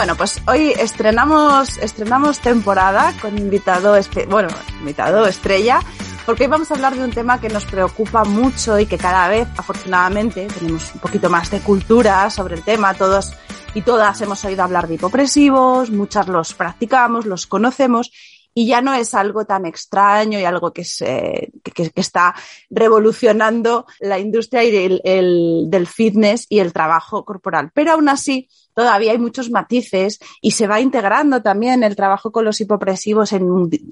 Bueno, pues hoy estrenamos, estrenamos temporada con invitado, bueno, invitado estrella, porque hoy vamos a hablar de un tema que nos preocupa mucho y que cada vez, afortunadamente, tenemos un poquito más de cultura sobre el tema. Todos y todas hemos oído hablar de hipopresivos, muchas los practicamos, los conocemos y ya no es algo tan extraño y algo que, se, que, está revolucionando la industria del fitness y el trabajo corporal. Pero aún así, todavía hay muchos matices y se va integrando también el trabajo con los hipopresivos en,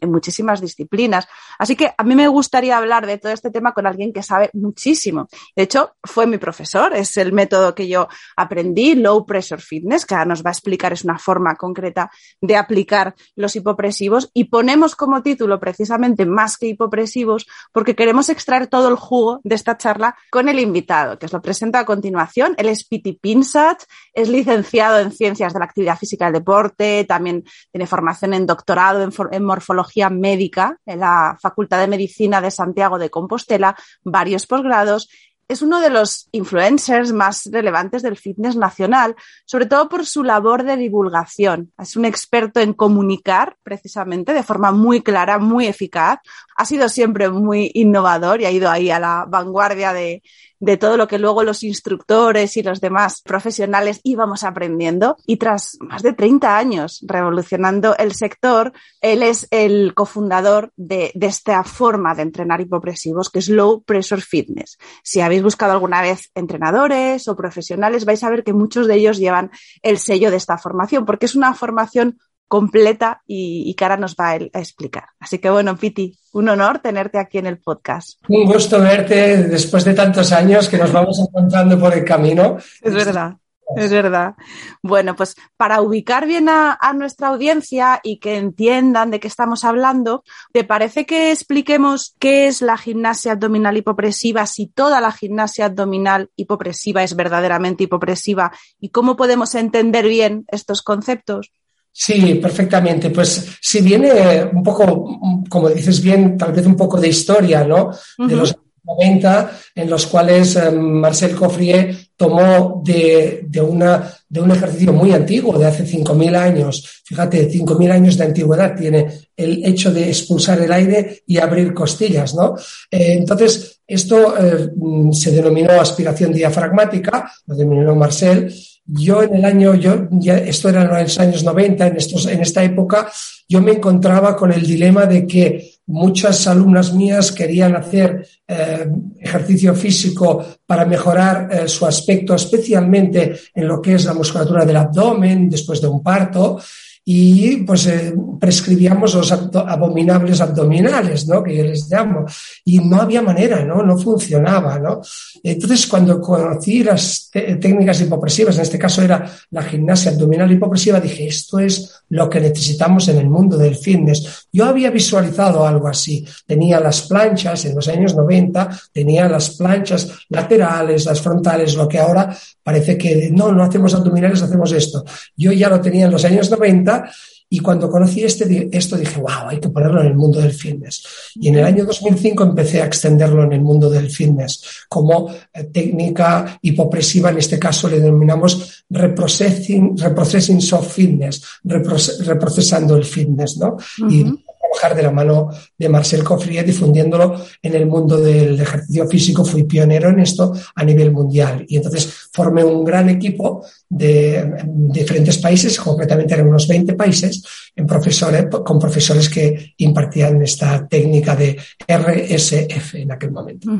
muchísimas disciplinas. Así que a mí me gustaría hablar de todo este tema con alguien que sabe muchísimo. De hecho, fue mi profesor, es el método que yo aprendí, Low Pressure Fitness, que ahora nos va a explicar, es una forma concreta de aplicar los hipopresivos y ponemos como título precisamente más que hipopresivos porque queremos extraer todo el jugo de esta charla con el invitado, que os lo presento a continuación. Él es Piti Pinsat, es licenciado en Ciencias de la Actividad Física y el Deporte, también tiene formación en doctorado en, Morfología Médica en la Facultad de Medicina de Santiago de Compostela, varios posgrados es uno de los influencers más relevantes del fitness nacional, sobre todo por su labor de divulgación. Es un experto en comunicar, precisamente, de forma muy clara, muy eficaz. Ha sido siempre muy innovador y ha ido ahí a la vanguardia de, de todo lo que luego los instructores y los demás profesionales íbamos aprendiendo. Y tras más de 30 años revolucionando el sector, él es el cofundador de, de esta forma de entrenar hipopresivos, que es Low Pressure Fitness. Si habéis buscado alguna vez entrenadores o profesionales, vais a ver que muchos de ellos llevan el sello de esta formación, porque es una formación completa y, que ahora nos va a, explicar. Así que bueno, Piti, un honor tenerte aquí en el podcast. Un gusto verte después de tantos años que nos vamos encontrando por el camino. Es verdad. Es verdad. Bueno, pues para ubicar bien a, nuestra audiencia y que entiendan de qué estamos hablando, ¿te parece que expliquemos qué es la gimnasia abdominal hipopresiva, si toda la gimnasia abdominal hipopresiva es verdaderamente hipopresiva y cómo podemos entender bien estos conceptos? Sí, perfectamente. Pues si viene un poco, como dices bien, tal vez un poco de historia, ¿no? De los 90, en los cuales eh, Marcel Coffrier tomó de, de, una, de un ejercicio muy antiguo, de hace 5.000 años, fíjate, 5.000 años de antigüedad tiene el hecho de expulsar el aire y abrir costillas, ¿no? Eh, entonces, esto eh, se denominó aspiración diafragmática, lo denominó Marcel, yo en el año, yo, esto era en los años 90, en, estos, en esta época, yo me encontraba con el dilema de que muchas alumnas mías querían hacer eh, ejercicio físico para mejorar eh, su aspecto, especialmente en lo que es la musculatura del abdomen después de un parto y pues eh, prescribíamos los abominables abdominales, ¿no? Que yo les llamo. Y no había manera, ¿no? No funcionaba, ¿no? Entonces, cuando conocí las técnicas hipopresivas, en este caso era la gimnasia abdominal hipopresiva, dije, esto es lo que necesitamos en el mundo del fitness. Yo había visualizado algo así. Tenía las planchas en los años 90, tenía las planchas laterales, las frontales, lo que ahora parece que no, no hacemos abdominales, hacemos esto. Yo ya lo tenía en los años 90 y cuando conocí este, esto dije, wow, hay que ponerlo en el mundo del fitness. Y en el año 2005 empecé a extenderlo en el mundo del fitness como eh, técnica hipopresiva, en este caso le denominamos reprocessing, reprocessing soft fitness, reprocesando el fitness, ¿no? Y trabajar de la mano de Marcel Coffrier difundiéndolo en el mundo del ejercicio físico. Fui pionero en esto a nivel mundial. Y entonces formé un gran equipo de, diferentes países, concretamente en unos 20 países, en profesores, con profesores que impartían esta técnica de RSF en aquel momento.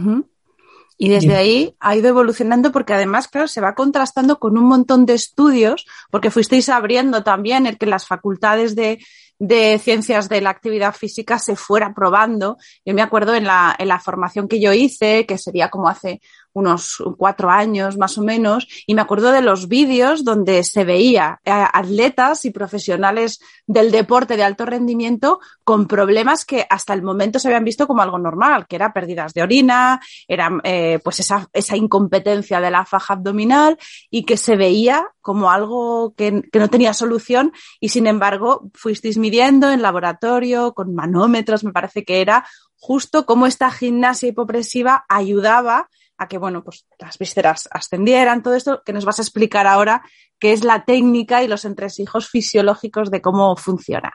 Y desde ahí ha ido evolucionando porque además, claro, se va contrastando con un montón de estudios, porque fuisteis abriendo también el que las facultades de, de ciencias de la actividad física se fuera probando. Yo me acuerdo en la, en la formación que yo hice, que sería como hace unos cuatro años más o menos, y me acuerdo de los vídeos donde se veía atletas y profesionales del deporte de alto rendimiento con problemas que hasta el momento se habían visto como algo normal, que era pérdidas de orina, era eh, pues esa, esa incompetencia de la faja abdominal y que se veía como algo que, que, no tenía solución y sin embargo fuisteis midiendo en laboratorio con manómetros, me parece que era justo cómo esta gimnasia hipopresiva ayudaba a que, bueno, pues las vísceras ascendieran, todo esto que nos vas a explicar ahora, que es la técnica y los entresijos fisiológicos de cómo funciona.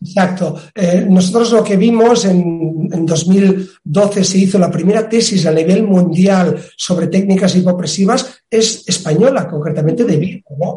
Exacto. Eh, nosotros lo que vimos en, en, 2012 se hizo la primera tesis a nivel mundial sobre técnicas hipopresivas, es española, concretamente de Vigo, ¿no?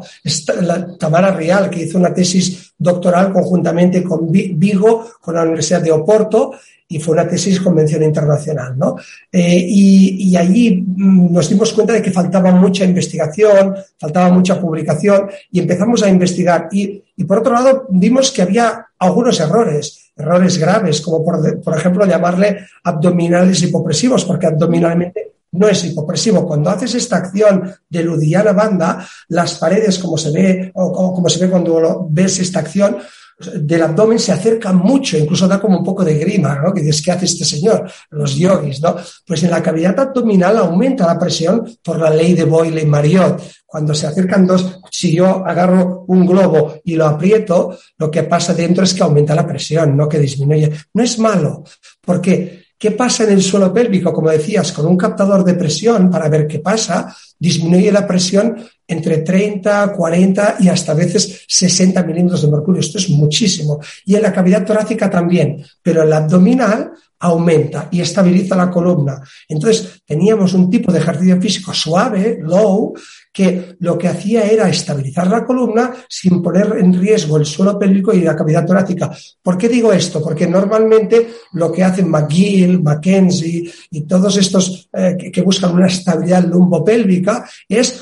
la Tamara Real, que hizo una tesis doctoral conjuntamente con Vigo, con la Universidad de Oporto, y fue una tesis convención internacional, ¿no? Eh, y, y, allí mm, nos dimos cuenta de que faltaba mucha investigación, faltaba mucha publicación y empezamos a investigar. Y, y por otro lado, vimos que había algunos errores, errores graves, como por, por ejemplo llamarle abdominales hipopresivos, porque abdominalmente no es hipopresivo. Cuando haces esta acción de ludiana banda, las paredes, como se ve, o, como se ve cuando ves esta acción, del abdomen se acerca mucho, incluso da como un poco de grima, ¿no? Que dices, ¿qué hace este señor? Los yogis, ¿no? Pues en la cavidad abdominal aumenta la presión por la ley de Boyle y Marriott. Cuando se acercan dos, si yo agarro un globo y lo aprieto, lo que pasa dentro es que aumenta la presión, no que disminuye. No es malo, porque ¿Qué pasa en el suelo pélvico? Como decías, con un captador de presión para ver qué pasa, disminuye la presión entre 30, 40 y hasta a veces 60 milímetros de mercurio. Esto es muchísimo. Y en la cavidad torácica también, pero el abdominal aumenta y estabiliza la columna. Entonces, teníamos un tipo de ejercicio físico suave, low, que lo que hacía era estabilizar la columna sin poner en riesgo el suelo pélvico y la cavidad torácica. ¿Por qué digo esto? Porque normalmente lo que hacen McGill, McKenzie y todos estos eh, que, que, buscan una estabilidad lumbopélvica es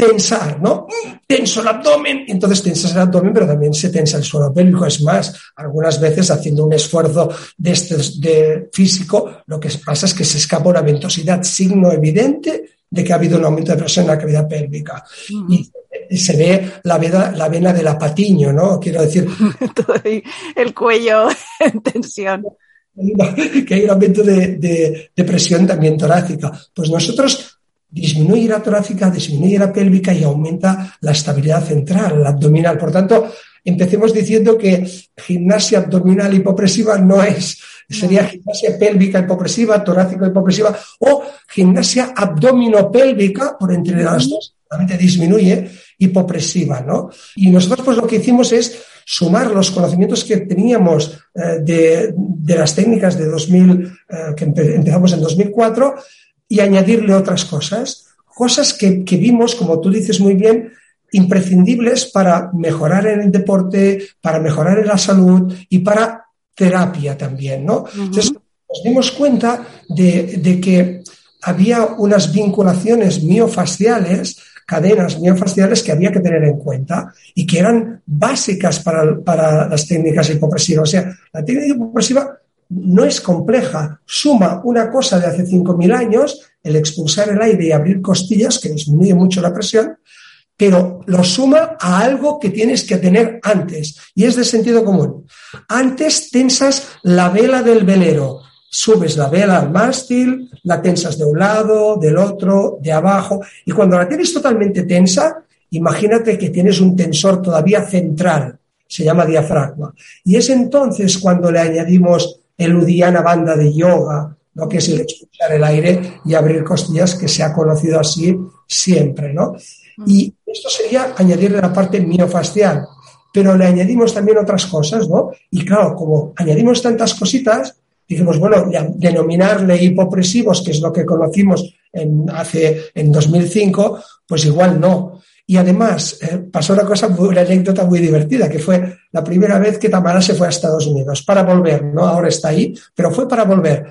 tensar, ¿no? Tenso el abdomen, entonces tensas el abdomen, pero también se tensa el suelo pélvico. Es más, algunas veces haciendo un esfuerzo de, este, de físico, lo que pasa es que se escapa una ventosidad, signo evidente de que ha habido un aumento de presión en la cavidad pélvica. Mm. Y, se ve la vena, la vena del apatiño, ¿no? Quiero decir. el cuello en tensión. Que hay un aumento de, de, de presión también torácica. Pues nosotros disminuye la torácica, disminuye la pélvica y aumenta la estabilidad central, la abdominal. Por tanto, empecemos diciendo que gimnasia abdominal hipopresiva no es, sería gimnasia pélvica hipopresiva, torácica hipopresiva o gimnasia abdominopélvica, por entre las dos, realmente disminuye, hipopresiva, ¿no? Y nosotros pues lo que hicimos es sumar los conocimientos que teníamos eh, de, de, las técnicas de 2000, eh, que empezamos en 2004, y añadirle otras cosas, cosas que, que vimos, como tú dices muy bien, imprescindibles para mejorar en el deporte, para mejorar en la salud y para terapia también, ¿no? Uh -huh. Entonces, nos dimos cuenta de, de, que había unas vinculaciones miofasciales, cadenas miofasciales que había que tener en cuenta y que eran básicas para, para las técnicas hipopresivas. O sea, la técnica hipopresiva no es compleja, suma una cosa de hace 5.000 años, el expulsar el aire y abrir costillas, que disminuye mucho la presión, pero lo suma a algo que tienes que tener antes, y es de sentido común. Antes tensas la vela del velero, subes la vela al mástil, la tensas de un lado, del otro, de abajo, y cuando la tienes totalmente tensa, imagínate que tienes un tensor todavía central, se llama diafragma, y es entonces cuando le añadimos eludiana banda de yoga, ¿no? que es el expulsar el aire y abrir costillas, que se ha conocido así siempre. ¿no? Y esto sería añadirle la parte miofascial, pero le añadimos también otras cosas, ¿no? Y claro, como añadimos tantas cositas, dijimos, bueno, denominarle hipopresivos, que es lo que conocimos en, hace, en 2005, pues igual no. Y además eh, pasó una cosa, una anécdota muy divertida, que fue la primera vez que Tamara se fue a Estados Unidos para volver, ¿no? Ahora está ahí, pero fue para volver,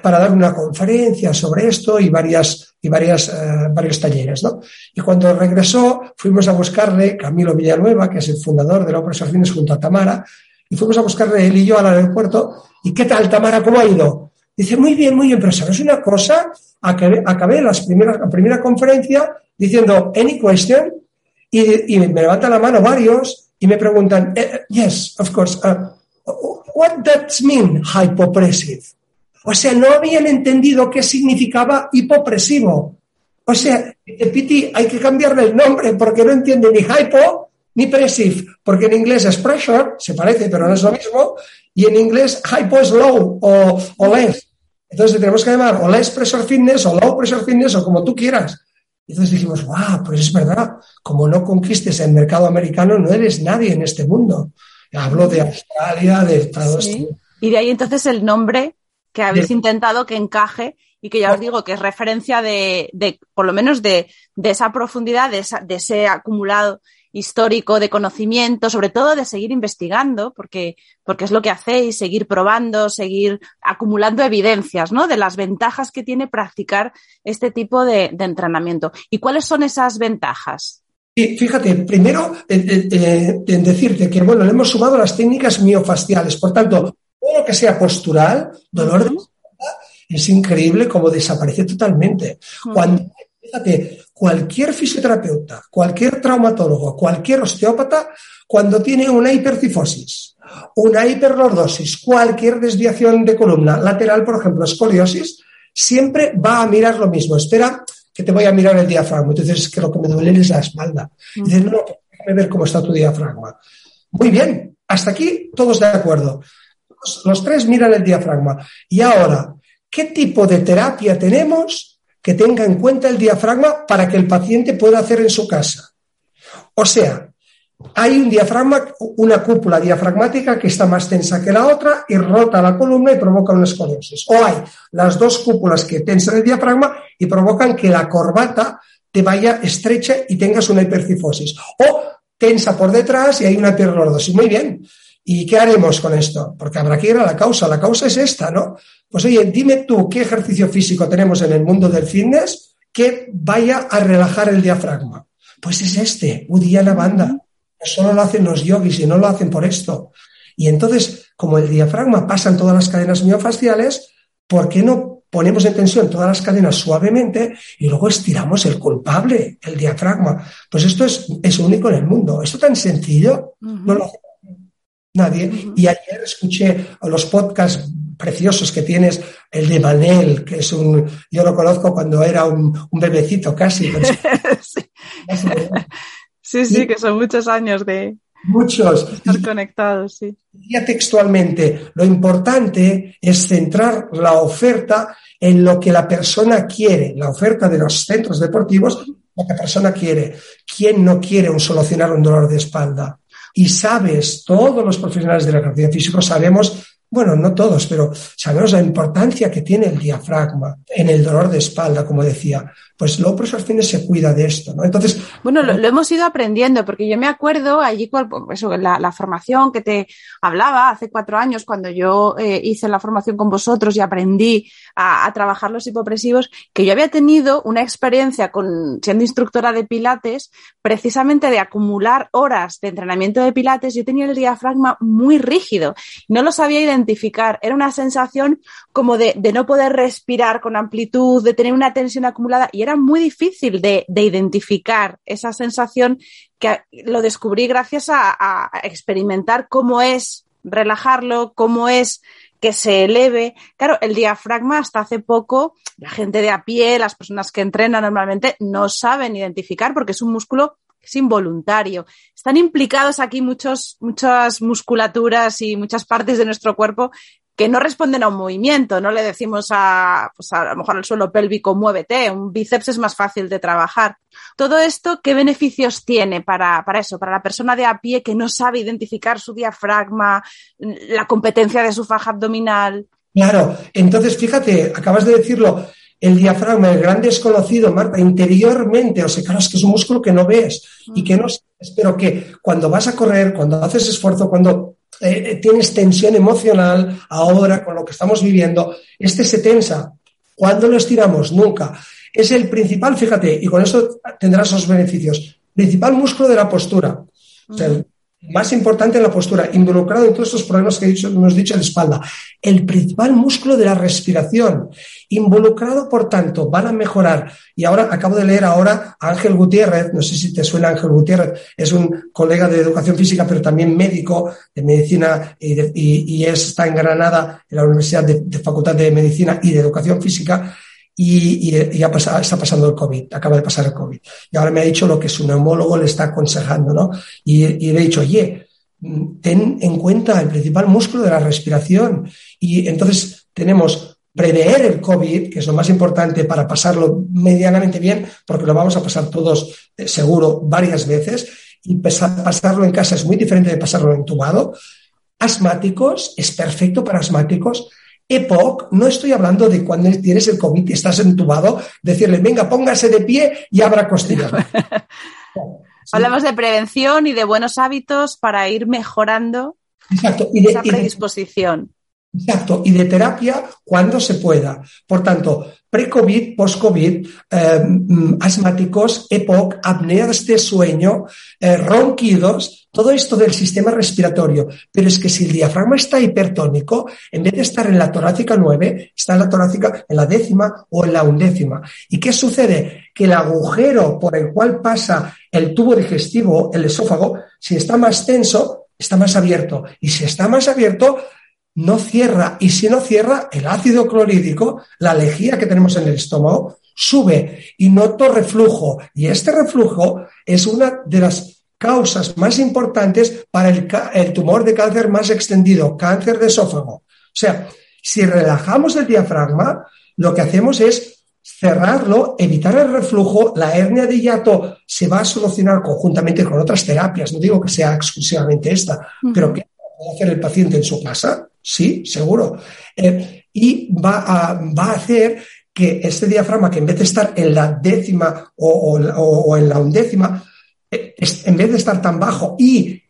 para dar una conferencia sobre esto y varias y varias, eh, varios talleres, ¿no? Y cuando regresó, fuimos a buscarle Camilo Villanueva, que es el fundador de la Operación Fines junto a Tamara, y fuimos a buscarle él y yo al aeropuerto. ¿Y qué tal, Tamara? ¿Cómo ha ido? Dice, muy bien, muy bien, pero ¿sabes una cosa? Acabé, acabé las primeras, la primera conferencia diciendo, any question? Y, y, me levantan la mano varios y me preguntan, eh, yes, of course, uh, what does mean hypopressive? O sea, no habían entendido qué significaba hipopresivo. O sea, Piti, hay que cambiarle el nombre porque no entiende ni hypo ni pressive, porque en inglés es pressure, se parece, pero no es lo mismo, y en inglés hypo es low o, o less. Entonces tenemos que llamar o less pressure fitness o low pressure fitness o como tú quieras. Y entonces dijimos, wow, pues es verdad, como no conquistes el mercado americano, no eres nadie en este mundo. Hablo de Australia, de Estados Unidos. Y de ahí entonces el nombre que habéis intentado que encaje y que ya os digo que es referencia de, de por lo menos de, de esa profundidad, de, esa, de ese acumulado histórico de conocimiento, sobre todo de seguir investigando, porque, porque es lo que hacéis, seguir probando, seguir acumulando evidencias, ¿no? De las ventajas que tiene practicar este tipo de, de entrenamiento. ¿Y cuáles son esas ventajas? Sí, fíjate, primero eh, eh, en decirte que, bueno, le hemos sumado las técnicas miofasciales, por tanto, todo lo que sea postural, dolor de espalda, es increíble como desaparece totalmente. Cuando, fíjate, cualquier fisioterapeuta, cualquier traumatólogo, cualquier osteópata, cuando tiene una hipercifosis, una hiperlordosis, cualquier desviación de columna lateral, por ejemplo, escoliosis, siempre va a mirar lo mismo. Espera que te voy a mirar el diafragma. Entonces, es que lo que me duele es la espalda. Y dices, no, déjame ver cómo está tu diafragma. Muy bien, hasta aquí todos de acuerdo. Los, tres miran el diafragma. Y ahora, ¿qué tipo de terapia tenemos que tenga en cuenta el diafragma para que el paciente pueda hacer en su casa. O sea, hay un diafragma, una cúpula diafragmática que está más tensa que la otra y rota la columna y provoca una escoliosis. O hay las dos cúpulas que tensan el diafragma y provocan que la corbata te vaya estrecha y tengas una hipercifosis. O tensa por detrás y hay una hiperlordosis. Muy bien. ¿Y qué haremos con esto? Porque habrá que ir a la causa. La causa es esta, ¿no? Pues oye, dime tú qué ejercicio físico tenemos en el mundo del fitness que vaya a relajar el diafragma. Pues es este, Udiana Banda. Solo lo hacen los yogis y no lo hacen por esto. Y entonces, como el diafragma pasa en todas las cadenas miofasciales, ¿por qué no ponemos en tensión todas las cadenas suavemente y luego estiramos el culpable, el diafragma? Pues esto es, es único en el mundo. Esto tan sencillo, uh -huh. no lo nadie. Uh -huh. Y ayer escuché los podcasts preciosos que tienes, el de Manel, que es un, yo lo conozco cuando era un, un bebecito casi. sí. sí, sí, que son muchos años de muchos estar conectados, sí. Ya textualmente, lo importante es centrar la oferta en lo que la persona quiere, la oferta de los centros deportivos, lo que la persona quiere. ¿Quién no quiere un solucionar un dolor de espalda? Y sabes, todos los profesionales del ejercicio físico sabemos, bueno, no todos, pero sabemos la importancia que tiene el diafragma en el dolor de espalda, como decía. Pues low pressure fitness se cuida de esto, ¿no? Entonces. Bueno, lo, lo hemos ido aprendiendo, porque yo me acuerdo allí, eso, la, la formación que te hablaba hace cuatro años, cuando yo eh, hice la formación con vosotros y aprendí a, a, trabajar los hipopresivos, que yo había tenido una experiencia con, siendo instructora de pilates, precisamente de acumular horas de entrenamiento de pilates, yo tenía el diafragma muy rígido, no lo sabía identificar, era una sensación como de, no poder respirar con amplitud, de tener una tensión acumulada, y era muy difícil de, de identificar esa sensación que lo descubrí gracias a, a experimentar cómo es relajarlo, cómo es que se eleve. Claro, el diafragma hasta hace poco, la gente de a pie, las personas que entrenan normalmente, no saben identificar porque es un músculo es involuntario. Están implicados aquí muchos, muchas musculaturas y muchas partes de nuestro cuerpo que no responden a un movimiento, no le decimos a, pues a, lo mejor al suelo pélvico muévete, un bíceps es más fácil de trabajar. Todo esto, ¿qué beneficios tiene para, para eso, para la persona de a pie que no sabe identificar su diafragma, la competencia de su faja abdominal? Claro, entonces fíjate, acabas de decirlo, el diafragma, el gran desconocido, Marta, interiormente, o sea, claro, es que es un músculo que no ves y que no pero que cuando vas a correr, cuando haces esfuerzo, cuando eh, tienes tensión emocional, ahora con lo que estamos viviendo, este se tensa. ¿Cuándo lo estiramos? Nunca. Es el principal, fíjate, y con eso tendrás los beneficios, principal músculo de la postura. O sea, el más importante en la postura, involucrado en todos estos problemas que hemos dicho la espalda. El principal músculo de la respiración, involucrado, por tanto, van a mejorar. Y ahora acabo de leer ahora a Ángel Gutiérrez, no sé si te suena Ángel Gutiérrez, es un colega de educación física, pero también médico de medicina y, está en Granada, en la Universidad de, Facultad de Medicina y de Educación Física. Y, ya está pasando el COVID, acaba de pasar el COVID. Y ahora me ha dicho lo que su neumólogo le está aconsejando, ¿no? Y, y le he dicho, oye, ten en cuenta el principal músculo de la respiración. Y entonces tenemos prever el COVID, que es lo más importante para pasarlo medianamente bien, porque lo vamos a pasar todos eh, seguro varias veces, y pasarlo en casa es muy diferente de pasarlo entubado. Asmáticos, es perfecto para asmáticos. EPOC, no estoy hablando de cuando tienes el COVID y estás entubado, decirle, venga, póngase de pie y abra costillas. Hablamos de prevención y de buenos hábitos para ir mejorando esa predisposición. Exacto, y de terapia cuando se pueda. Por tanto, pre-COVID, post-COVID, eh, mm, asmáticos, EPOC, apneas de sueño, eh, ronquidos, todo esto del sistema respiratorio. Pero es que si el diafragma está hipertónico, en vez de estar en la torácica 9, está en la torácica en la décima o en la undécima. ¿Y qué sucede? Que el agujero por el cual pasa el tubo digestivo, el esófago, si está más tenso, está más abierto. Y si está más abierto, no cierra y si no cierra, el ácido clorhídrico, la lejía que tenemos en el estómago, sube y noto reflujo. Y este reflujo es una de las causas más importantes para el, el tumor de cáncer más extendido, cáncer de esófago. O sea, si relajamos el diafragma, lo que hacemos es cerrarlo, evitar el reflujo, la hernia de hiato se va a solucionar conjuntamente con otras terapias, no digo que sea exclusivamente esta, pero que puede hacer el paciente en su casa, Sí, seguro. Eh, y va a, hacer que este diafragma, que en vez de estar en la décima o, en la undécima, eh, en vez de estar tan bajo y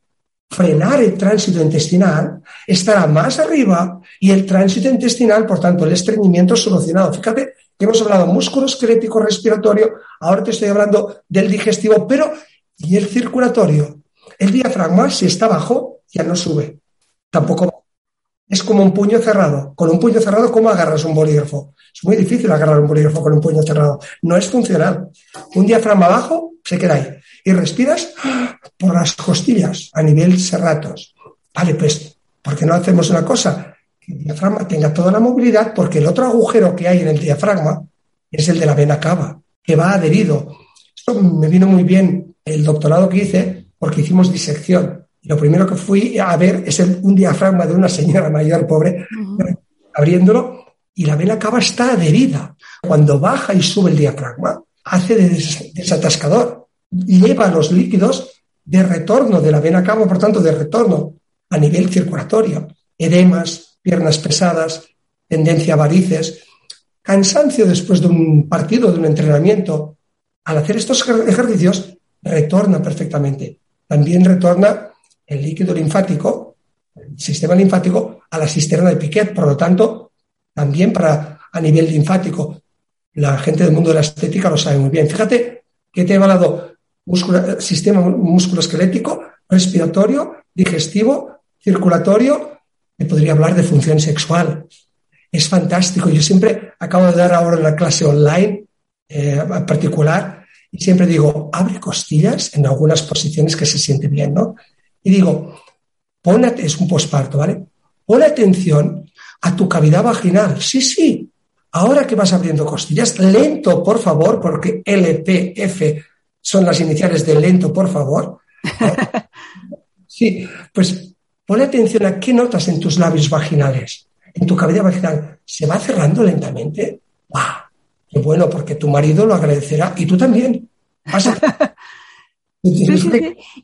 frenar el tránsito intestinal, estará más arriba y el tránsito intestinal, por tanto, el estreñimiento solucionado. Fíjate que hemos hablado músculo esquelético respiratorio, ahora te estoy hablando del digestivo, pero ¿y el circulatorio? El diafragma, si está bajo, ya no sube. Tampoco es como un puño cerrado. Con un puño cerrado, ¿cómo agarras un bolígrafo? Es muy difícil agarrar un bolígrafo con un puño cerrado. No es funcional. Un diafragma abajo se queda ahí. Y respiras por las costillas a nivel serratos. Vale, pues, ¿por qué no hacemos una cosa? Que el diafragma tenga toda la movilidad, porque el otro agujero que hay en el diafragma es el de la vena cava, que va adherido. Esto me vino muy bien el doctorado que hice, porque hicimos disección lo primero que fui a ver es un diafragma de una señora mayor pobre, abriéndolo, y la vena cava está adherida. Cuando baja y sube el diafragma, hace de desatascador lleva los líquidos de retorno de la vena cava, por tanto, de retorno a nivel circulatorio. Edemas, piernas pesadas, tendencia a varices, cansancio después de un partido, de un entrenamiento. Al hacer estos ejercicios, retorna perfectamente. También retorna el líquido linfático, el sistema linfático, a la cisterna de Piquet. Por lo tanto, también para a nivel linfático, la gente del mundo de la estética lo sabe muy bien. Fíjate que te he hablado músculo, sistema musculoesquelético, respiratorio, digestivo, circulatorio, me podría hablar de función sexual. Es fantástico. Yo siempre acabo de dar ahora una clase online eh, particular y siempre digo, abre costillas en algunas posiciones que se siente bien, ¿no? Y digo, pon, es un posparto, ¿vale? Pon atención a tu cavidad vaginal. Sí, sí. Ahora que vas abriendo costillas, lento, por favor, porque LPF son las iniciales de lento, por favor. Sí, pues pon atención a qué notas en tus labios vaginales, en tu cavidad vaginal. ¿Se va cerrando lentamente? ¡Wow! Qué bueno, porque tu marido lo agradecerá y tú también.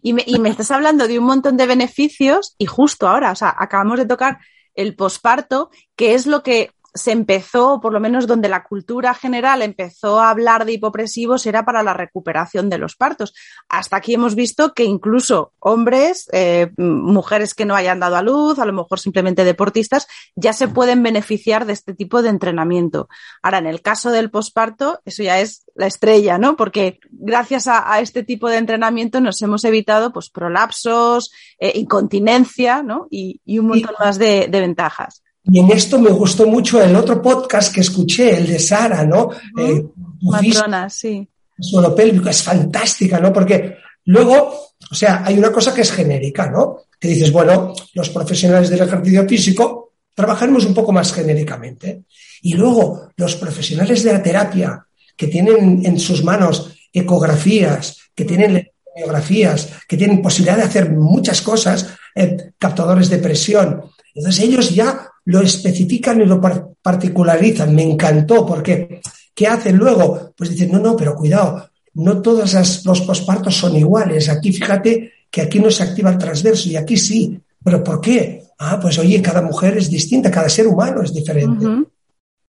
Y, me, y me estás hablando de un montón de beneficios y justo ahora, o sea, acabamos de tocar el posparto, que es lo que se empezó, por lo menos donde la cultura general empezó a hablar de hipopresivos, era para la recuperación de los partos. Hasta aquí hemos visto que incluso hombres, eh, mujeres que no hayan dado a luz, a lo mejor simplemente deportistas, ya se pueden beneficiar de este tipo de entrenamiento. Ahora, en el caso del posparto, eso ya es la estrella, ¿no? Porque gracias a, este tipo de entrenamiento nos hemos evitado pues prolapsos, eh, incontinencia, ¿no? Y, un montón más de, ventajas. Y en esto me gustó mucho el otro podcast que escuché, el de Sara, ¿no? Eh, Matrona, sí. Suelo pélvico, es fantástica, ¿no? Porque luego, o sea, hay una cosa que es genérica, ¿no? Que dices, bueno, los profesionales del ejercicio físico trabajaremos un poco más genéricamente. Y luego, los profesionales de la terapia que tienen en sus manos ecografías, que tienen ecografías, que tienen posibilidad de hacer muchas cosas, eh, captadores de presión. Entonces ellos ya lo especifican y lo particularizan. Me encantó porque ¿qué hacen luego? Pues dicen, no, no, pero cuidado, no todos los pospartos son iguales. Aquí fíjate que aquí no se activa el transverso y aquí sí. ¿Pero por qué? Ah, pues oye, cada mujer es distinta, cada ser humano es diferente.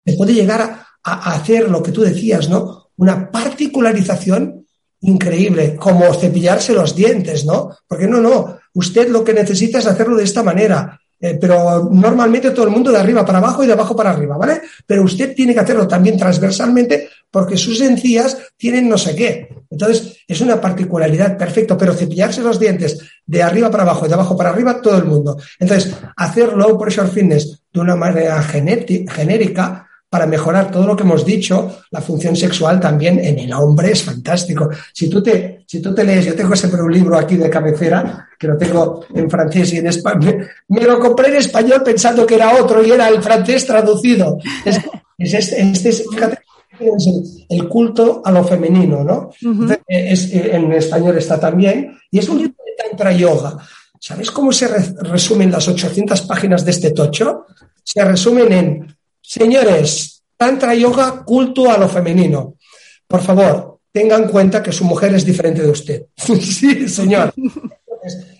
Se puede llegar a, hacer lo que tú decías, ¿no? Una particularización increíble, como cepillarse los dientes, ¿no? Porque no, no, usted lo que necesita es hacerlo de esta manera. Eh, pero normalmente todo el mundo de arriba para abajo y de abajo para arriba, ¿vale? Pero usted tiene que hacerlo también transversalmente porque sus encías tienen no sé qué. Entonces, es una particularidad, perfecto, pero cepillarse los dientes de arriba para abajo y de abajo para arriba, todo el mundo. Entonces, hacer low pressure fitness de una manera genérica para mejorar todo lo que hemos dicho, la función sexual también en el hombre es fantástico. Si tú te, si tú te lees, yo tengo siempre un libro aquí de cabecera, que lo tengo en francés y en español, me lo compré en español pensando que era otro y era el francés traducido. Es, este, este fíjate, es el, culto a lo femenino, ¿no? es, en español está también, y es un libro de Tantra Yoga. ¿Sabes cómo se resumen las 800 páginas de este tocho? Se resumen en Señores, Tantra Yoga, culto a lo femenino. Por favor, tengan en cuenta que su mujer es diferente de usted. sí, señor.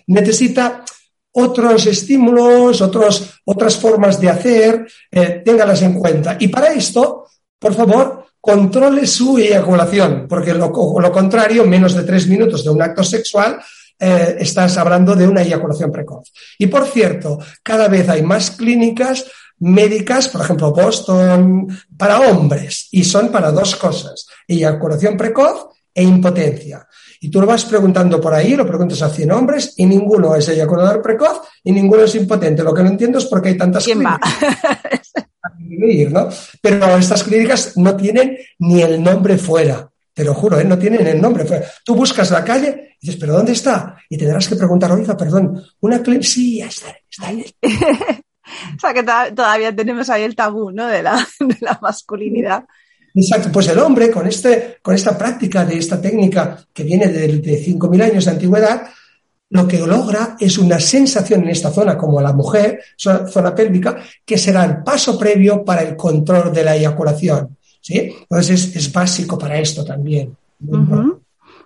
necesita otros estímulos, otros, otras formas de hacer, eh, téngalas en cuenta. Y para esto, por favor, controle su eyaculación, porque lo, lo contrario, menos de tres minutos de un acto sexual, eh, estás hablando de una eyaculación precoz. Y por cierto, cada vez hay más clínicas médicas, por ejemplo, Boston, para hombres, y son para dos cosas, eyaculación precoz e impotencia. Y tú lo vas preguntando por ahí, lo preguntas a 100 hombres y ninguno es eyaculador precoz y ninguno es impotente. Lo que no entiendo es por qué hay tantas ¿Quién clínicas. ¿no? Pero estas clínicas no tienen ni el nombre fuera. Te lo juro, ¿eh? no tienen el nombre. fuera. Tú buscas la calle y dices, ¿pero dónde está? Y tendrás que preguntar, oiga, perdón, una clínica, sí, está, está ahí. o sea que todavía tenemos ahí el tabú, ¿no? De la, de la masculinidad. Exacto, pues el hombre con, este, con esta práctica de esta técnica que viene de, de 5.000 años de antigüedad, lo que logra es una sensación en esta zona, como la mujer, zona pélvica, que será el paso previo para el control de la eyaculación. ¿sí? Entonces es, básico para esto también.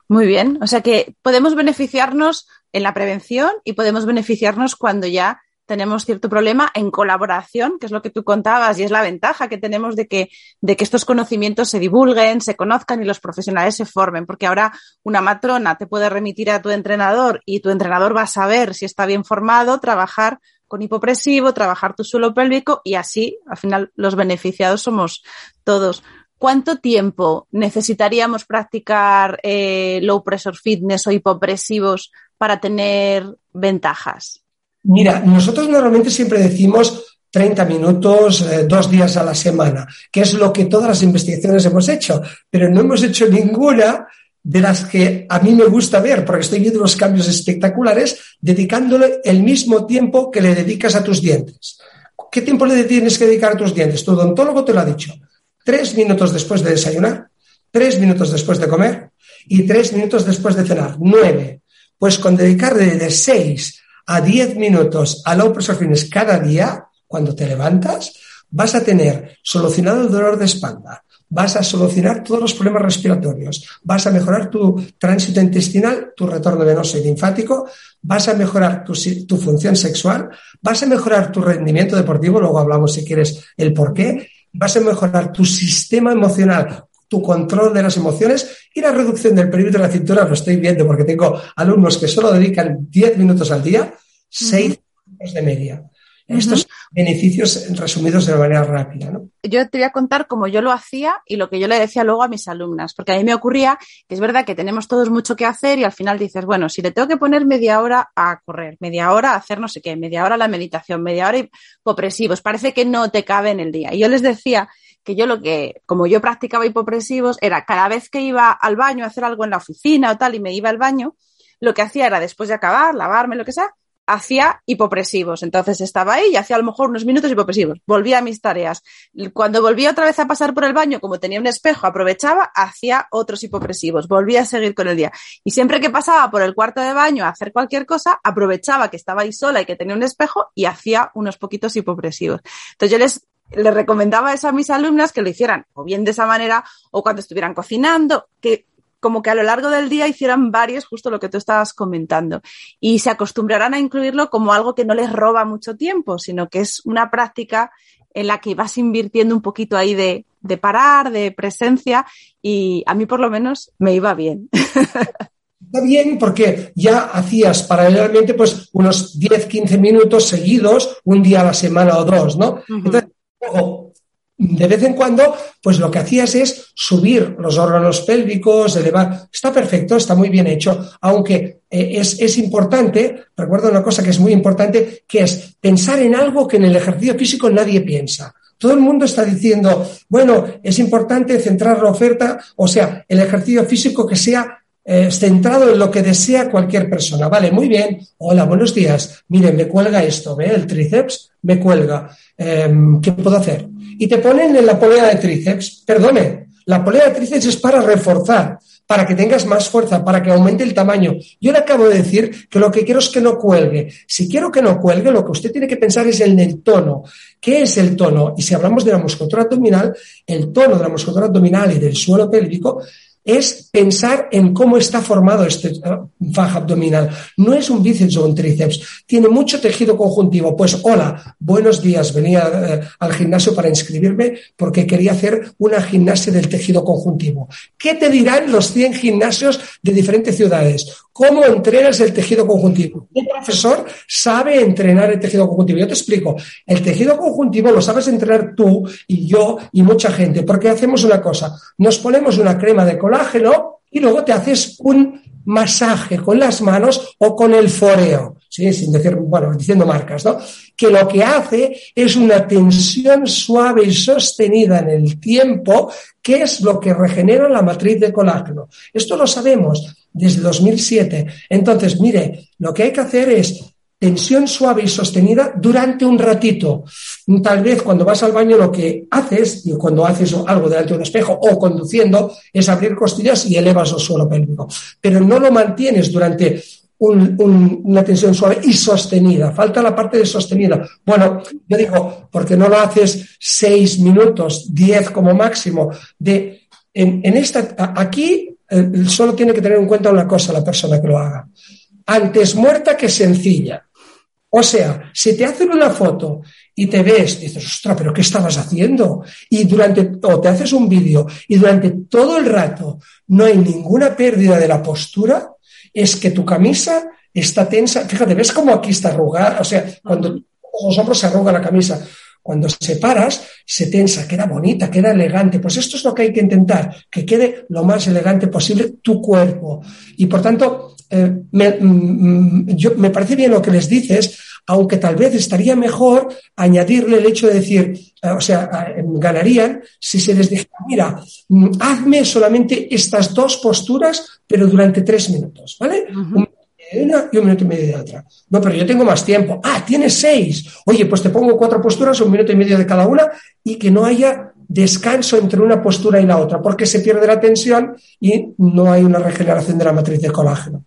Muy bien, o sea que podemos beneficiarnos en la prevención y podemos beneficiarnos cuando ya tenemos cierto problema en colaboración, que es lo que tú contabas y es la ventaja que tenemos de que, de que estos conocimientos se divulguen, se conozcan y los profesionales se formen, porque ahora una matrona te puede remitir a tu entrenador y tu entrenador va a saber si está bien formado, trabajar con hipopresivo, trabajar tu suelo pélvico y así, al final, los beneficiados somos todos. ¿Cuánto tiempo necesitaríamos practicar eh, low pressure fitness o hipopresivos para tener ventajas? Mira, nosotros normalmente siempre decimos 30 minutos, eh, dos días a la semana, que es lo que todas las investigaciones hemos hecho, pero no hemos hecho ninguna de las que a mí me gusta ver, porque estoy viendo los cambios espectaculares, dedicándole el mismo tiempo que le dedicas a tus dientes. ¿Qué tiempo le tienes que dedicar a tus dientes? Tu odontólogo te lo ha dicho. Tres minutos después de desayunar, tres minutos después de comer y tres minutos después de cenar. Nueve. Pues con dedicarle de seis a 10 minutos a low pressure fitness cada día, cuando te levantas, vas a tener solucionado el dolor de espalda, vas a solucionar todos los problemas respiratorios, vas a mejorar tu tránsito intestinal, tu retorno venoso y linfático, vas a mejorar tu, tu, función sexual, vas a mejorar tu rendimiento deportivo, luego hablamos si quieres el por qué, vas a mejorar tu sistema emocional, tu control de las emociones y la reducción del perímetro de la cintura, lo estoy viendo porque tengo alumnos que solo dedican 10 minutos al día, 6 minutos de media. estos beneficios resumidos de manera rápida. ¿no? Yo te voy a contar cómo yo lo hacía y lo que yo le decía luego a mis alumnas, porque a mí me ocurría que es verdad que tenemos todos mucho que hacer y al final dices, bueno, si le tengo que poner media hora a correr, media hora a hacer no sé qué, media hora a la meditación, media hora hipopresivos, parece que no te cabe en el día. Y yo les decía que yo lo que, como yo practicaba hipopresivos, era cada vez que iba al baño a hacer algo en la oficina o tal y me iba al baño, lo que hacía era después de acabar, lavarme, lo que sea, hacía hipopresivos. Entonces estaba ahí y hacía a lo mejor unos minutos hipopresivos. Volvía a mis tareas. Cuando volvía otra vez a pasar por el baño, como tenía un espejo, aprovechaba, hacía otros hipopresivos. Volvía a seguir con el día. Y siempre que pasaba por el cuarto de baño a hacer cualquier cosa, aprovechaba que estaba ahí sola y que tenía un espejo y hacía unos poquitos hipopresivos. Entonces yo les les recomendaba eso a mis alumnas que lo hicieran o bien de esa manera o cuando estuvieran cocinando, que como que a lo largo del día hicieran varios, justo lo que tú estabas comentando, y se acostumbrarán a incluirlo como algo que no les roba mucho tiempo, sino que es una práctica en la que vas invirtiendo un poquito ahí de, de parar, de presencia, y a mí por lo menos me iba bien. Está bien porque ya hacías paralelamente pues unos 10, 15 minutos seguidos, un día a la semana o dos, ¿no? Entonces, de vez en cuando, pues lo que hacías es subir los órganos pélvicos, elevar. Está perfecto, está muy bien hecho, aunque eh, es, es, importante, recuerdo una cosa que es muy importante, que es pensar en algo que en el ejercicio físico nadie piensa. Todo el mundo está diciendo, bueno, es importante centrar la oferta, o sea, el ejercicio físico que sea eh, centrado en lo que desea cualquier persona. Vale, muy bien. Hola, buenos días. Miren, me cuelga esto, ¿ve? El tríceps me cuelga. Em, ¿Qué puedo hacer? Y te ponen en la polea de tríceps. Perdone, la polea de tríceps es para reforzar, para que tengas más fuerza, para que aumente el tamaño. Yo le acabo de decir que lo que quiero es que no cuelgue. Si quiero que no cuelgue, lo que usted tiene que pensar es en el tono. ¿Qué es el tono? Y si hablamos de la musculatura abdominal, el tono de la musculatura abdominal y del suelo pélvico es pensar en cómo está formado este uh, faja abdominal. No es un bíceps o un tríceps, tiene mucho tejido conjuntivo. Pues hola, buenos días, venía eh, al gimnasio para inscribirme porque quería hacer una gimnasia del tejido conjuntivo. ¿Qué te dirán los 100 gimnasios de diferentes ciudades? ¿Cómo entrenas el tejido conjuntivo? Un profesor sabe entrenar el tejido conjuntivo. Yo te explico, el tejido conjuntivo lo sabes entrenar tú y yo y mucha gente, porque hacemos una cosa, nos ponemos una crema de colágeno y luego te haces un masaje con las manos o con el foreo, ¿sí? sin decir, bueno, diciendo marcas, ¿no? Que lo que hace es una tensión suave y sostenida en el tiempo, que es lo que regenera la matriz de colágeno. Esto lo sabemos desde 2007. Entonces, mire, lo que hay que hacer es tensión suave y sostenida durante un ratito. Tal vez cuando vas al baño lo que haces, y cuando haces algo delante de un espejo o conduciendo, es abrir costillas y elevas el suelo pélvico. Pero no lo mantienes durante una tensión suave y sostenida. Falta la parte de sostenida. Bueno, yo digo, porque no lo haces seis minutos, diez como máximo, de en, esta, aquí eh, solo tiene que tener en cuenta una cosa la persona que lo haga. Antes muerta que sencilla. O sea, si te hacen una foto y te ves, dices, ostras, pero ¿qué estabas haciendo? Y durante, o te haces un vídeo y durante todo el rato no hay ninguna pérdida de la postura, es que tu camisa está tensa. Fíjate, ¿ves cómo aquí está arrugada? O sea, cuando los hombros se arruga la camisa. Cuando se paras, se tensa, queda bonita, queda elegante. Pues esto es lo que hay que intentar, que quede lo más elegante posible tu cuerpo. Y por tanto, eh, me, mm, yo, me parece bien lo que les dices, aunque tal vez estaría mejor añadirle el hecho de decir, eh, o sea, ganarían si se les dijera, mira, mm, hazme solamente estas dos posturas, pero durante tres minutos, ¿vale? Un minuto de una y un minuto y medio de otra. No, pero yo tengo más tiempo. Ah, tienes seis. Oye, pues te pongo cuatro posturas, un minuto y medio de cada una, y que no haya descanso entre una postura y la otra, porque se pierde la tensión y no hay una regeneración de la matriz de colágeno.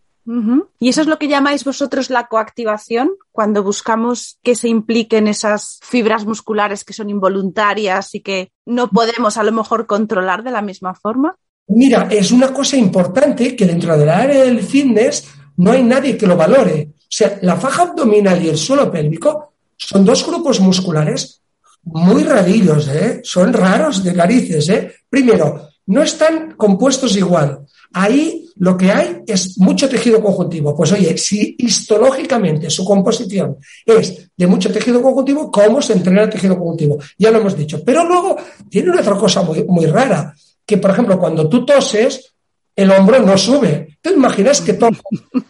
¿Y eso es lo que llamáis vosotros la coactivación? Cuando buscamos que se impliquen esas fibras musculares que son involuntarias y que no podemos a lo mejor controlar de la misma forma. Mira, es una cosa importante que dentro del área del fitness no hay nadie que lo valore. O sea, la faja abdominal y el suelo pélvico son dos grupos musculares muy rarillos, ¿eh? son raros de carices. ¿eh? Primero, no están compuestos igual. Ahí lo que hay es mucho tejido conjuntivo. Pues oye, si histológicamente su composición es de mucho tejido conjuntivo, ¿cómo se entrena el tejido conjuntivo? Ya lo hemos dicho. Pero luego tiene otra cosa muy, rara, que por ejemplo cuando tú toses, el hombro no sube. ¿Te imaginas que toca el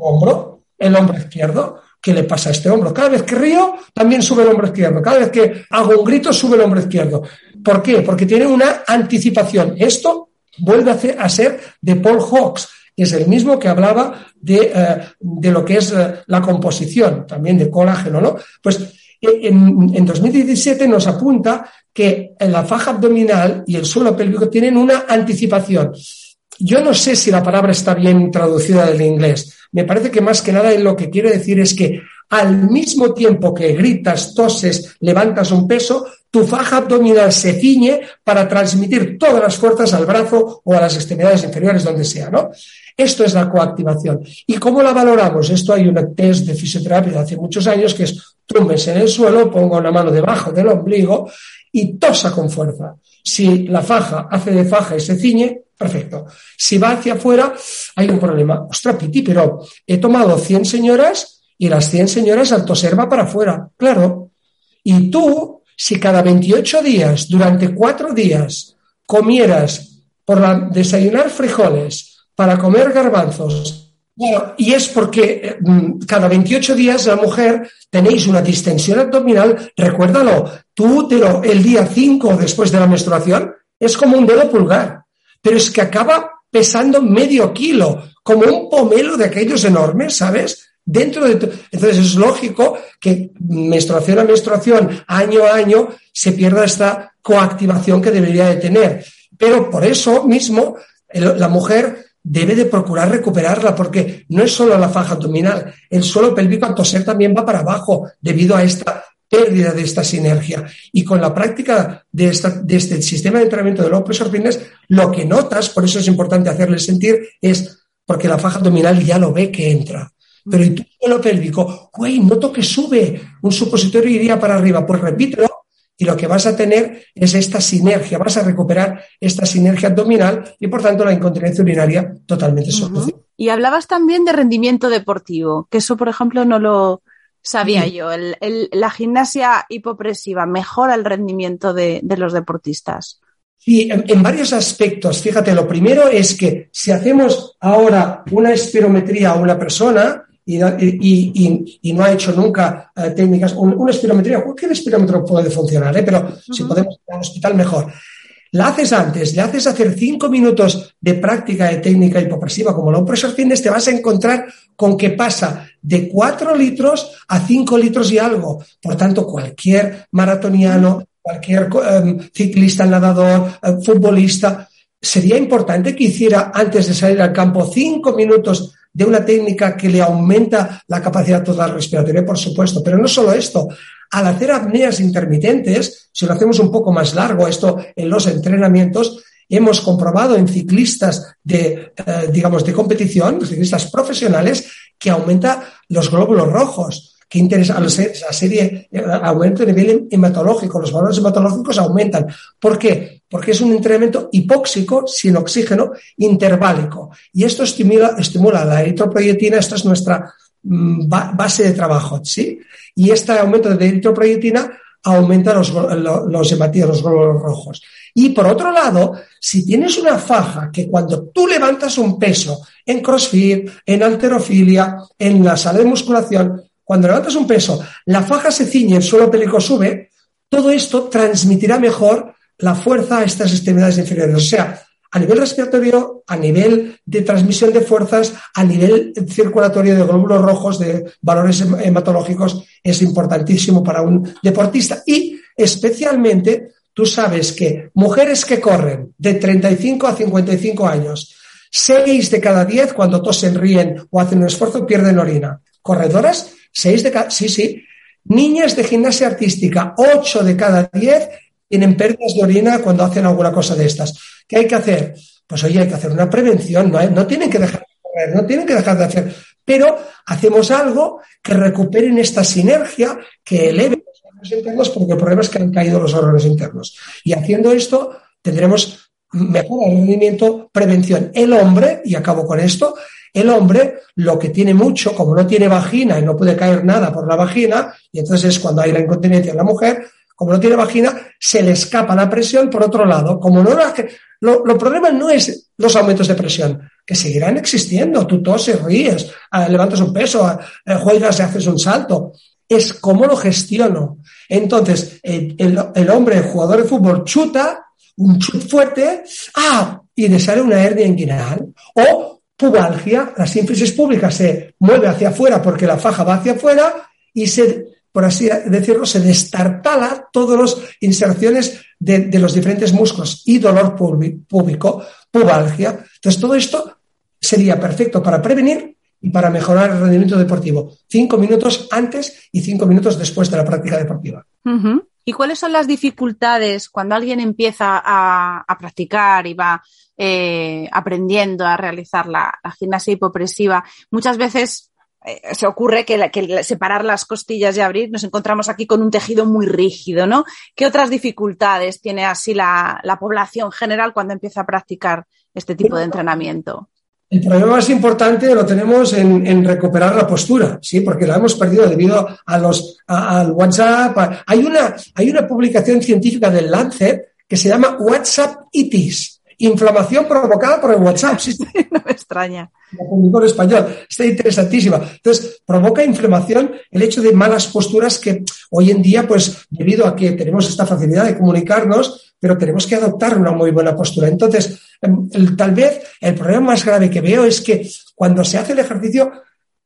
hombro, el hombro izquierdo? ¿Qué le pasa a este hombro? Cada vez que río, también sube el hombro izquierdo. Cada vez que hago un grito, sube el hombro izquierdo. ¿Por qué? Porque tiene una anticipación. Esto vuelve a, ser de Paul Hawks, que es el mismo que hablaba de, eh, lo que es eh, la composición, también de colágeno, ¿no? Pues eh, en, en, 2017 nos apunta que la faja abdominal y el suelo pélvico tienen una anticipación. Yo no sé si la palabra está bien traducida del inglés. Me parece que más que nada lo que quiere decir es que al mismo tiempo que gritas, toses, levantas un peso, tu faja abdominal se ciñe para transmitir todas las fuerzas al brazo o a las extremidades inferiores, donde sea, ¿no? Esto es la coactivación. ¿Y cómo la valoramos? Esto hay un test de fisioterapia de hace muchos años que es tumbes en el suelo, ponga una mano debajo del ombligo y tosa con fuerza. Si la faja hace de faja y se ciñe, perfecto. Si va hacia afuera, hay un problema. Ostras, Piti, pero he tomado 100 señoras y las 100 señoras al toser va para afuera. Claro. Y tú, si cada 28 días, durante cuatro días, comieras por desayunar frijoles, para comer garbanzos, y es porque mm, cada 28 días la mujer tenéis una distensión abdominal, recuérdalo, tú útero el día 5 después de la menstruación es como un dedo pulgar, pero es que acaba pesando medio kilo, como un pomelo de aquellos enormes, ¿sabes? Dentro de Entonces es lógico que menstruación a menstruación, año a año, se pierda esta coactivación que debería de tener. Pero por eso mismo la mujer debe de procurar recuperarla, porque no es solo la faja abdominal, el suelo pélvico al toser también va para abajo debido a esta pérdida de esta sinergia. Y con la práctica de, esta, este sistema de entrenamiento de los fitness, lo que notas, por eso es importante hacerle sentir, es porque la faja abdominal ya lo ve que entra. Pero y tu suelo pélvico, güey, noto que sube, un supositorio iría para arriba, pues repítelo y lo que vas a tener es esta sinergia, vas a recuperar esta sinergia abdominal y por tanto la incontinencia urinaria totalmente solucionada. Y hablabas también de rendimiento deportivo, que eso por ejemplo no lo sabía yo. la gimnasia hipopresiva mejora el rendimiento de, los deportistas. Sí, en, varios aspectos. Fíjate, lo primero es que si hacemos ahora una espirometría a una persona, y, no ha hecho nunca eh, técnicas, una espirometría, cualquier espirómetro puede funcionar, ¿eh? pero si podemos ir al hospital mejor. La haces antes, le haces hacer cinco minutos de práctica de técnica hipopresiva como la pressure fitness, te vas a encontrar con que pasa de cuatro litros a cinco litros y algo. Por tanto, cualquier maratoniano, cualquier em, ciclista, nadador, eh, futbolista, sería importante que hiciera antes de salir al campo cinco minutos de una técnica que le aumenta la capacidad total respiratoria, por supuesto. Pero no solo esto, al hacer apneas intermitentes, si lo hacemos un poco más largo, esto en los entrenamientos, hemos comprobado en ciclistas de, eh, digamos, de competición, ciclistas profesionales, que aumenta los glóbulos rojos. Qué interesa, la serie eh, aumenta el nivel hematológico, los valores hematológicos aumentan. ¿Por qué? Porque es un entrenamiento hipóxico, sin oxígeno, interválico. Y esto estimula, estimula la eritroproyetina, esta es nuestra mm, base de trabajo, ¿sí? Y este aumento de eritroproyetina aumenta los, los, los los glóbulos rojos. Y por otro lado, si tienes una faja que cuando tú levantas un peso en crossfit, en alterofilia, en la sala de musculación, cuando levantas un peso, la faja se ciñe, el suelo pélvico sube, todo esto transmitirá mejor la fuerza a estas extremidades inferiores. O sea, a nivel respiratorio, a nivel de transmisión de fuerzas, a nivel circulatorio de glóbulos rojos, de valores hematológicos, es importantísimo para un deportista. Y especialmente, tú sabes que mujeres que corren de 35 a 55 años, 6 de cada 10 cuando tosen, ríen o hacen un esfuerzo pierden orina. Corredoras Seis de cada, sí, sí. Niñas de gimnasia artística, ocho de cada diez tienen pérdidas de orina cuando hacen alguna cosa de estas. ¿Qué hay que hacer? Pues oye, hay que hacer una prevención, no, no tienen que dejar de correr, no tienen que dejar de hacer, pero hacemos algo que recuperen esta sinergia, que eleve los órganos internos, porque el problema es que han caído los órganos internos. Y haciendo esto, tendremos mejora el rendimiento, prevención. El hombre, y acabo con esto, el hombre lo que tiene mucho, como no tiene vagina y no puede caer nada por la vagina, y entonces es cuando hay la incontinencia en la mujer, como no tiene vagina, se le escapa la presión por otro lado. Como no lo, lo problema no es los aumentos de presión, que seguirán existiendo. Tú toses, ríes, ah, levantas un peso, ah, eh, juegas y haces un salto. Es cómo lo gestiono. Entonces, el, el, hombre, el jugador de fútbol, chuta, un chut fuerte, ah, y le sale una hernia inguinal. O pubalgia, la sínfisis pública se mueve hacia afuera porque la faja va hacia afuera y se por así decirlo, se destartala todas las inserciones de, los diferentes músculos y dolor público, pubalgia. Entonces, todo esto sería perfecto para prevenir y para mejorar el rendimiento deportivo. Cinco minutos antes y cinco minutos después de la práctica deportiva. ¿Y cuáles son las dificultades cuando alguien empieza a, practicar y va eh, aprendiendo a realizar la gimnasia hipopresiva? Muchas veces eh, se ocurre que, separar las costillas y abrir, nos encontramos aquí con un tejido muy rígido, ¿no? ¿Qué otras dificultades tiene así la, población general cuando empieza a practicar este tipo de entrenamiento? El problema más importante lo tenemos en, recuperar la postura, sí, porque la hemos perdido debido a los al WhatsApp. hay una hay una publicación científica del Lancet que se llama WhatsApp Itis Inflamación provocada por el WhatsApp. no me extraña. La publicó en español. Está interesantísima. Entonces, provoca inflamación el hecho de malas posturas que hoy en día, pues, debido a que tenemos esta facilidad de comunicarnos, pero tenemos que adoptar una muy buena postura. Entonces, em, tal vez el problema más grave que veo es que cuando se hace el ejercicio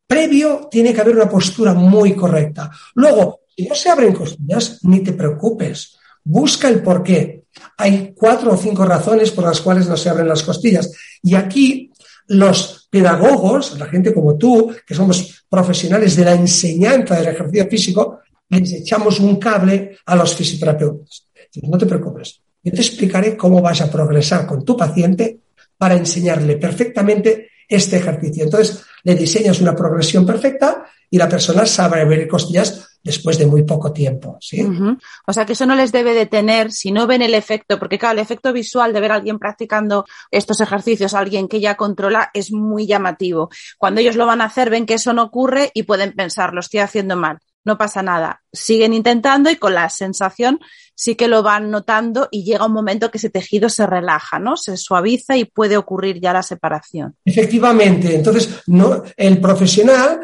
previo, tiene que haber una postura muy correcta. Luego, si no se abren costillas, ni te preocupes. Busca el porqué hay cuatro o cinco razones por las cuales no se abren las costillas. Y aquí los pedagogos, la gente como tú, que somos profesionales de la enseñanza del ejercicio físico, les echamos un cable a los fisioterapeutas. No te preocupes, yo te explicaré cómo vas a progresar con tu paciente para enseñarle perfectamente este ejercicio. Entonces, le diseñas una progresión perfecta y la persona sabe abrir costillas después de muy poco tiempo. ¿sí? O sea que eso no les debe detener si no ven el efecto, porque claro, el efecto visual de ver a alguien practicando estos ejercicios, alguien que ya controla, es muy llamativo. Cuando ellos lo van a hacer, ven que eso no ocurre y pueden pensar, lo estoy haciendo mal no pasa nada. Siguen intentando y con la sensación sí que lo van notando y llega un momento que ese tejido se relaja, ¿no? Se suaviza y puede ocurrir ya la separación. Efectivamente. Entonces, no, el profesional,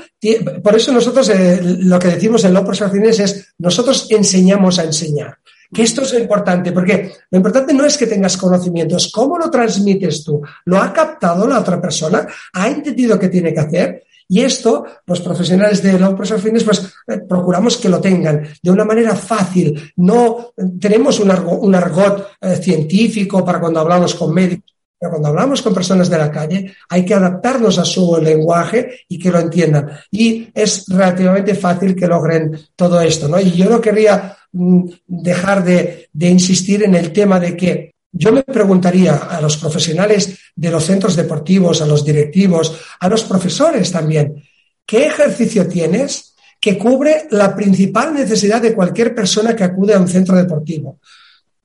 por eso nosotros eh, lo que decimos en Lopros Jardines es, nosotros enseñamos a enseñar. Que esto es lo importante, porque lo importante no es que tengas conocimientos, cómo lo transmites tú. ¿Lo ha captado la otra persona? ¿Ha entendido qué tiene que hacer? Y esto, los profesionales de los profesores fines, pues eh, procuramos que lo tengan de una manera fácil. No tenemos un, argot, eh, científico para cuando hablamos con médicos, pero cuando hablamos con personas de la calle hay que adaptarnos a su lenguaje y que lo entiendan. Y es relativamente fácil que logren todo esto, ¿no? Y yo no querría mm, dejar de insistir en el tema de que yo me preguntaría a los profesionales de los centros deportivos, a los directivos, a los profesores también, ¿qué ejercicio tienes que cubre la principal necesidad de cualquier persona que acude a un centro deportivo?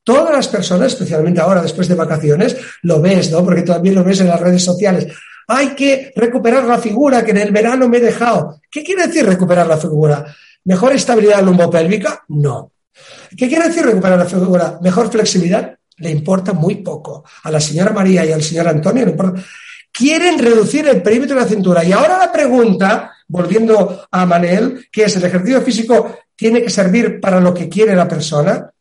Todas las personas, especialmente ahora después de vacaciones, lo ves, ¿no? Porque también lo ves en las redes sociales. Hay que recuperar la figura que en el verano me he dejado. ¿Qué quiere decir recuperar la figura? ¿Mejor estabilidad lumbopélvica? No. ¿Qué quiere decir recuperar la figura? ¿Mejor flexibilidad? Le importa muy poco. A la señora María y al señor Antonio le importa. Quieren reducir el perímetro de la cintura. Y ahora la pregunta, volviendo a Manel, que es el ejercicio físico tiene que servir para lo que quiere la persona.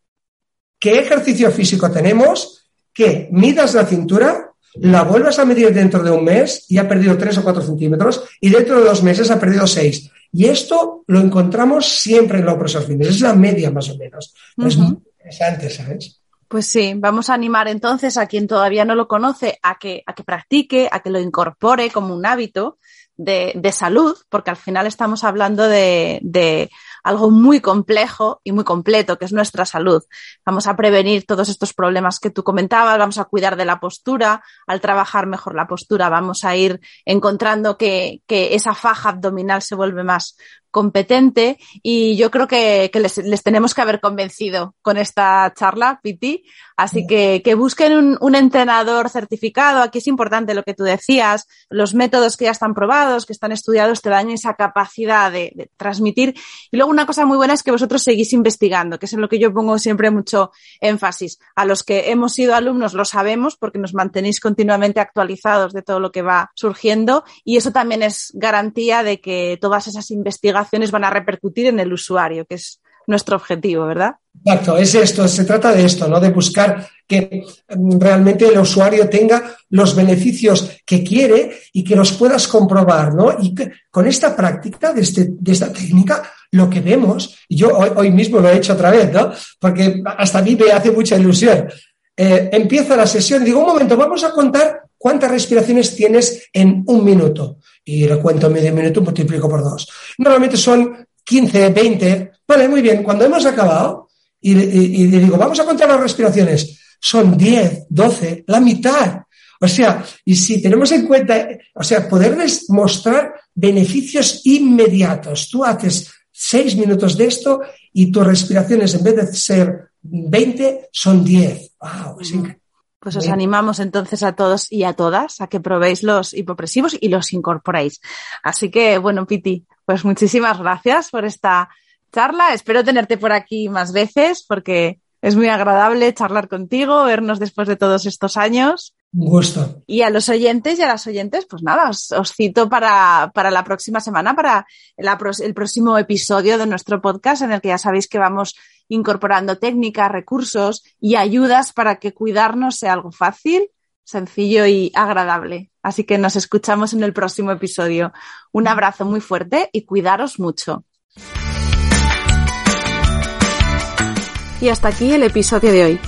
¿Qué ejercicio físico tenemos? Que midas la cintura, la vuelvas a medir dentro de un mes y ha perdido 3 o 4 centímetros y dentro de dos meses ha perdido 6. Y esto lo encontramos siempre en los fines. Es la media más o menos. Es muy interesante, ¿sabes? Pues sí, vamos a animar entonces a quien todavía no lo conoce a que, a que practique, a que lo incorpore como un hábito de, de salud, porque al final estamos hablando de, de algo muy complejo y muy completo, que es nuestra salud. Vamos a prevenir todos estos problemas que tú comentabas, vamos a cuidar de la postura, al trabajar mejor la postura vamos a ir encontrando que, que esa faja abdominal se vuelve más, competente y yo creo que, les, les, tenemos que haber convencido con esta charla, Piti. Así que, que busquen un, un, entrenador certificado. Aquí es importante lo que tú decías, los métodos que ya están probados, que están estudiados, te dan esa capacidad de, de transmitir. Y luego una cosa muy buena es que vosotros seguís investigando, que es en lo que yo pongo siempre mucho énfasis. A los que hemos sido alumnos lo sabemos porque nos mantenéis continuamente actualizados de todo lo que va surgiendo y eso también es garantía de que todas esas investigaciones van a repercutir en el usuario, que es nuestro objetivo, ¿verdad? Exacto, es esto, se trata de esto, ¿no? De buscar que mm, realmente el usuario tenga los beneficios que quiere y que los puedas comprobar, ¿no? Y que, con esta práctica de, este, de, esta técnica, lo que vemos, y yo hoy, mismo lo he hecho otra vez, ¿no? Porque hasta a mí me hace mucha ilusión. Eh, empieza la sesión y digo, un momento, vamos a contar cuántas respiraciones tienes en un minuto. Y lo cuento medio minuto, multiplico por dos. Normalmente son 15, 20. Vale, muy bien. Cuando hemos acabado y, y, y digo, vamos a contar las respiraciones, son 10, 12, la mitad. O sea, y si tenemos en cuenta, o sea, poderles mostrar beneficios inmediatos. Tú haces seis minutos de esto y tus respiraciones, en vez de ser 20, son 10. ¡Wow! Es increíble. Pues os animamos entonces a todos y a todas a que probéis los hipopresivos y los incorporéis. Así que, bueno, Piti, pues muchísimas gracias por esta charla. Espero tenerte por aquí más veces porque es muy agradable charlar contigo, vernos después de todos estos años. Un gusto. Y a los oyentes y a las oyentes, pues nada, os, cito para, para, la próxima semana, para el próximo episodio de nuestro podcast, en el que ya sabéis que vamos incorporando técnicas, recursos y ayudas para que cuidarnos sea algo fácil, sencillo y agradable. Así que nos escuchamos en el próximo episodio. Un abrazo muy fuerte y cuidaros mucho. Y hasta aquí el episodio de hoy.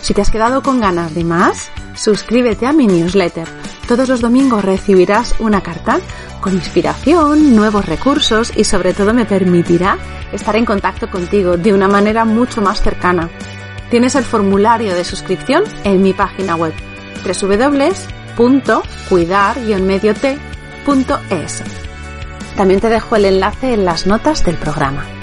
Si te has quedado con ganas de más, suscríbete a mi newsletter. Todos los domingos recibirás una carta con inspiración, nuevos recursos y sobre todo me permitirá estar en contacto contigo de una manera mucho más cercana. Tienes el formulario de suscripción en mi página web www.cuidar-mediot.es. También te dejo el enlace en las notas del programa.